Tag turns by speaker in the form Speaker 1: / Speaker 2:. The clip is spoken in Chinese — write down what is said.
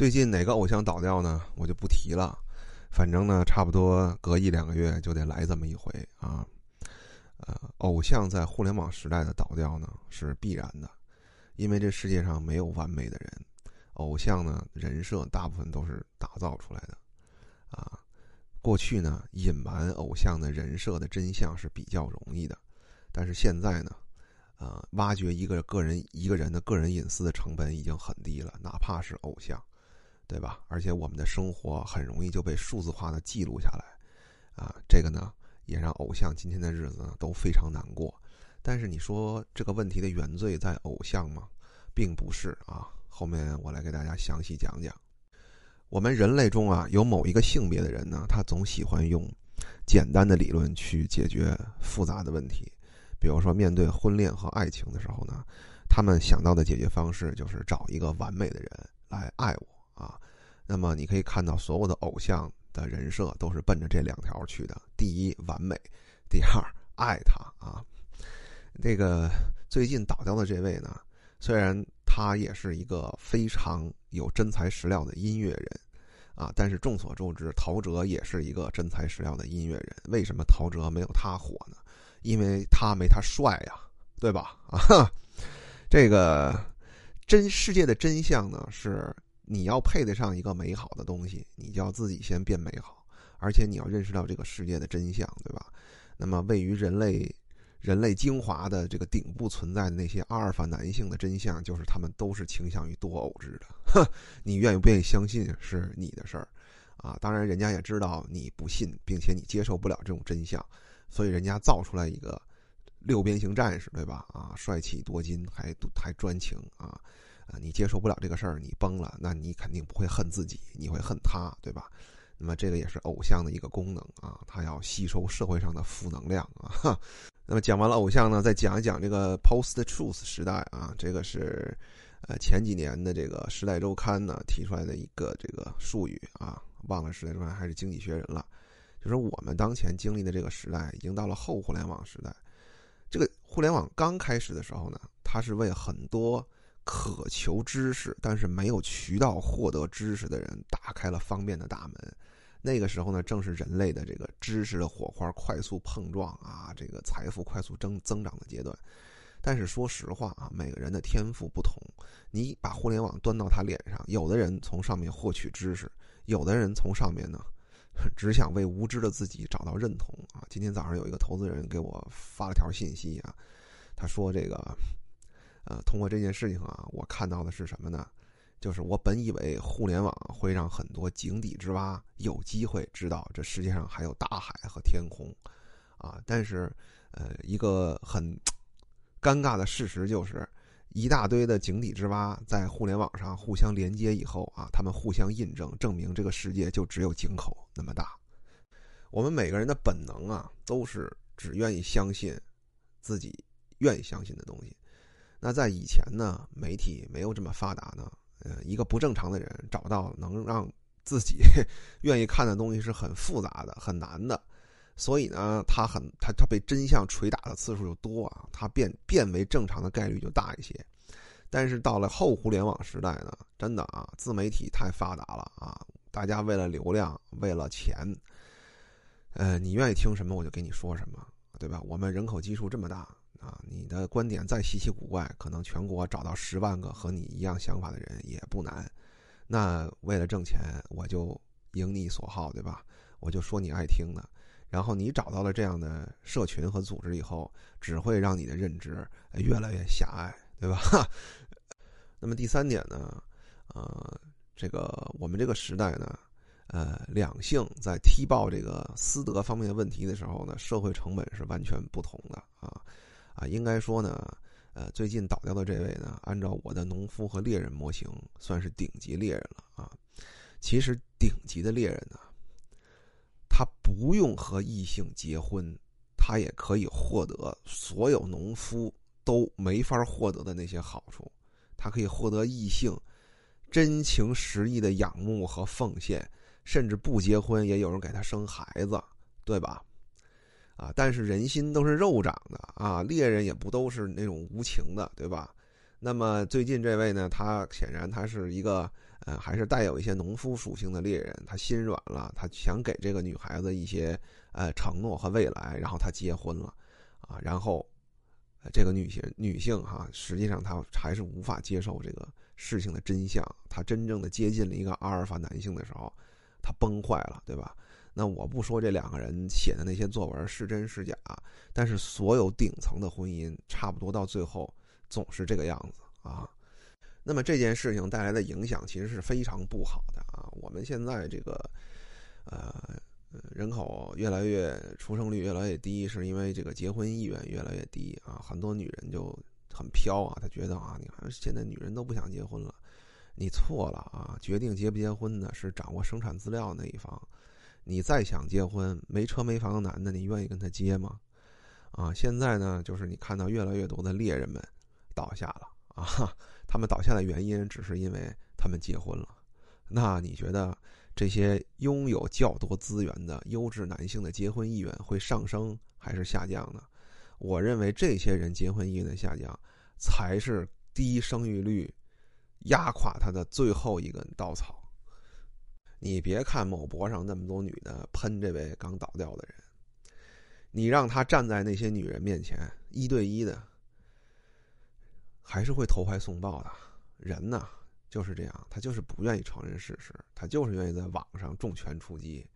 Speaker 1: 最近哪个偶像倒掉呢？我就不提了。反正呢，差不多隔一两个月就得来这么一回啊。呃，偶像在互联网时代的倒掉呢是必然的，因为这世界上没有完美的人。偶像呢人设大部分都是打造出来的啊。过去呢隐瞒偶像的人设的真相是比较容易的，但是现在呢，呃，挖掘一个个人一个人的个人隐私的成本已经很低了，哪怕是偶像。对吧？而且我们的生活很容易就被数字化的记录下来，啊，这个呢也让偶像今天的日子呢都非常难过。但是你说这个问题的原罪在偶像吗？并不是啊。后面我来给大家详细讲讲。我们人类中啊有某一个性别的人呢，他总喜欢用简单的理论去解决复杂的问题。比如说面对婚恋和爱情的时候呢，他们想到的解决方式就是找一个完美的人来爱我。啊，那么你可以看到，所有的偶像的人设都是奔着这两条去的：第一，完美；第二，爱他啊。这个最近倒掉的这位呢，虽然他也是一个非常有真材实料的音乐人啊，但是众所周知，陶喆也是一个真材实料的音乐人。为什么陶喆没有他火呢？因为他没他帅呀，对吧？啊，这个真世界的真相呢是。你要配得上一个美好的东西，你就要自己先变美好，而且你要认识到这个世界的真相，对吧？那么位于人类人类精华的这个顶部存在的那些阿尔法男性的真相，就是他们都是倾向于多偶制的。哼，你愿意不愿意相信是你的事儿啊？当然，人家也知道你不信，并且你接受不了这种真相，所以人家造出来一个六边形战士，对吧？啊，帅气多金，还还专情啊。啊，你接受不了这个事儿，你崩了，那你肯定不会恨自己，你会恨他，对吧？那么这个也是偶像的一个功能啊，他要吸收社会上的负能量啊。那么讲完了偶像呢，再讲一讲这个 post truth 时代啊，这个是呃前几年的这个《时代周刊》呢提出来的一个这个术语啊，忘了《时代周刊》还是《经济学人》了，就是我们当前经历的这个时代已经到了后互联网时代。这个互联网刚开始的时候呢，它是为很多。渴求知识，但是没有渠道获得知识的人，打开了方便的大门。那个时候呢，正是人类的这个知识的火花快速碰撞啊，这个财富快速增增长的阶段。但是说实话啊，每个人的天赋不同，你把互联网端到他脸上，有的人从上面获取知识，有的人从上面呢，只想为无知的自己找到认同啊。今天早上有一个投资人给我发了条信息啊，他说这个。呃，通过这件事情啊，我看到的是什么呢？就是我本以为互联网会让很多井底之蛙有机会知道这世界上还有大海和天空，啊，但是，呃，一个很尴尬的事实就是，一大堆的井底之蛙在互联网上互相连接以后啊，他们互相印证，证明这个世界就只有井口那么大。我们每个人的本能啊，都是只愿意相信自己愿意相信的东西。那在以前呢，媒体没有这么发达呢，呃，一个不正常的人找到能让自己 愿意看的东西是很复杂的、很难的，所以呢，他很他他被真相捶打的次数就多啊，他变变为正常的概率就大一些。但是到了后互联网时代呢，真的啊，自媒体太发达了啊，大家为了流量、为了钱，呃，你愿意听什么我就给你说什么，对吧？我们人口基数这么大。啊，你的观点再稀奇古怪，可能全国找到十万个和你一样想法的人也不难。那为了挣钱，我就迎你所好，对吧？我就说你爱听的。然后你找到了这样的社群和组织以后，只会让你的认知越来越狭隘，对吧？那么第三点呢？呃，这个我们这个时代呢，呃，两性在踢爆这个私德方面的问题的时候呢，社会成本是完全不同的啊。啊，应该说呢，呃，最近倒掉的这位呢，按照我的农夫和猎人模型，算是顶级猎人了啊。其实顶级的猎人呢，他不用和异性结婚，他也可以获得所有农夫都没法获得的那些好处。他可以获得异性真情实意的仰慕和奉献，甚至不结婚也有人给他生孩子，对吧？啊，但是人心都是肉长的啊，猎人也不都是那种无情的，对吧？那么最近这位呢，他显然他是一个呃，还是带有一些农夫属性的猎人，他心软了，他想给这个女孩子一些呃承诺和未来，然后他结婚了，啊，然后这个女性女性哈，实际上她还是无法接受这个事情的真相，她真正的接近了一个阿尔法男性的时候，她崩坏了，对吧？那我不说这两个人写的那些作文是真是假，但是所有顶层的婚姻差不多到最后总是这个样子啊。那么这件事情带来的影响其实是非常不好的啊。我们现在这个呃人口越来越出生率越来越低，是因为这个结婚意愿越来越低啊。很多女人就很飘啊，她觉得啊，你看现在女人都不想结婚了，你错了啊。决定结不结婚的是掌握生产资料那一方。你再想结婚，没车没房的男的，你愿意跟他结吗？啊，现在呢，就是你看到越来越多的猎人们倒下了啊，他们倒下的原因只是因为他们结婚了。那你觉得这些拥有较多资源的优质男性的结婚意愿会上升还是下降呢？我认为这些人结婚意愿的下降，才是低生育率压垮他的最后一根稻草。你别看某博上那么多女的喷这位刚倒掉的人，你让他站在那些女人面前一对一的，还是会投怀送抱的。人呢就是这样，他就是不愿意承认事实，他就是愿意在网上重拳出击。